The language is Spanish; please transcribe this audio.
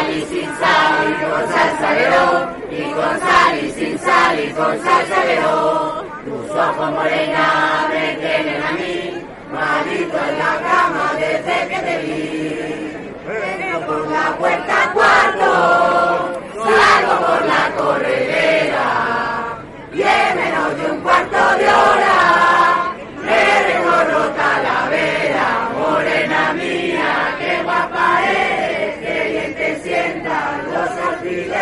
sal y sin sal y con salsa veró, y con sal y sin sal y con salsa veró. Tus ojos morena me tienen a mí, malito en la cama desde que te vi. Entro por la puerta cuarto, salgo por la corredera, y en menos de un cuarto de hora me recorro Talavera, morena mía. will